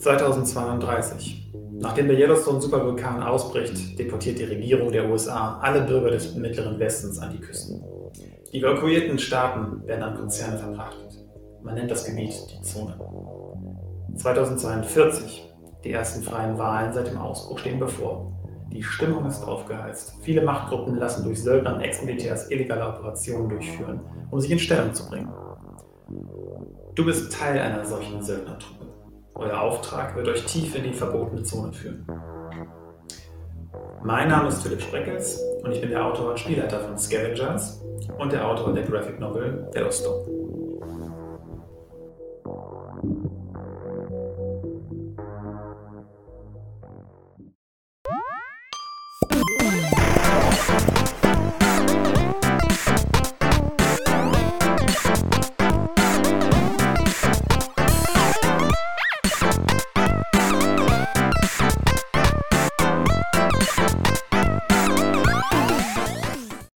2032. Nachdem der Yellowstone-Supervulkan ausbricht, deportiert die Regierung der USA alle Bürger des Mittleren Westens an die Küsten. Die evakuierten Staaten werden an Konzerne verpachtet. Man nennt das Gebiet die Zone. 2042. Die ersten freien Wahlen seit dem Ausbruch stehen bevor. Die Stimmung ist aufgeheizt. Viele Machtgruppen lassen durch Söldner und Ex-Militärs illegale Operationen durchführen, um sich in Stellung zu bringen. Du bist Teil einer solchen Söldnertruppe. Euer Auftrag wird euch tief in die verbotene Zone führen. Mein Name ist Philipp Spreckels und ich bin der Autor und Spielleiter von Scavengers und der Autor der Graphic Novel Yellowstone.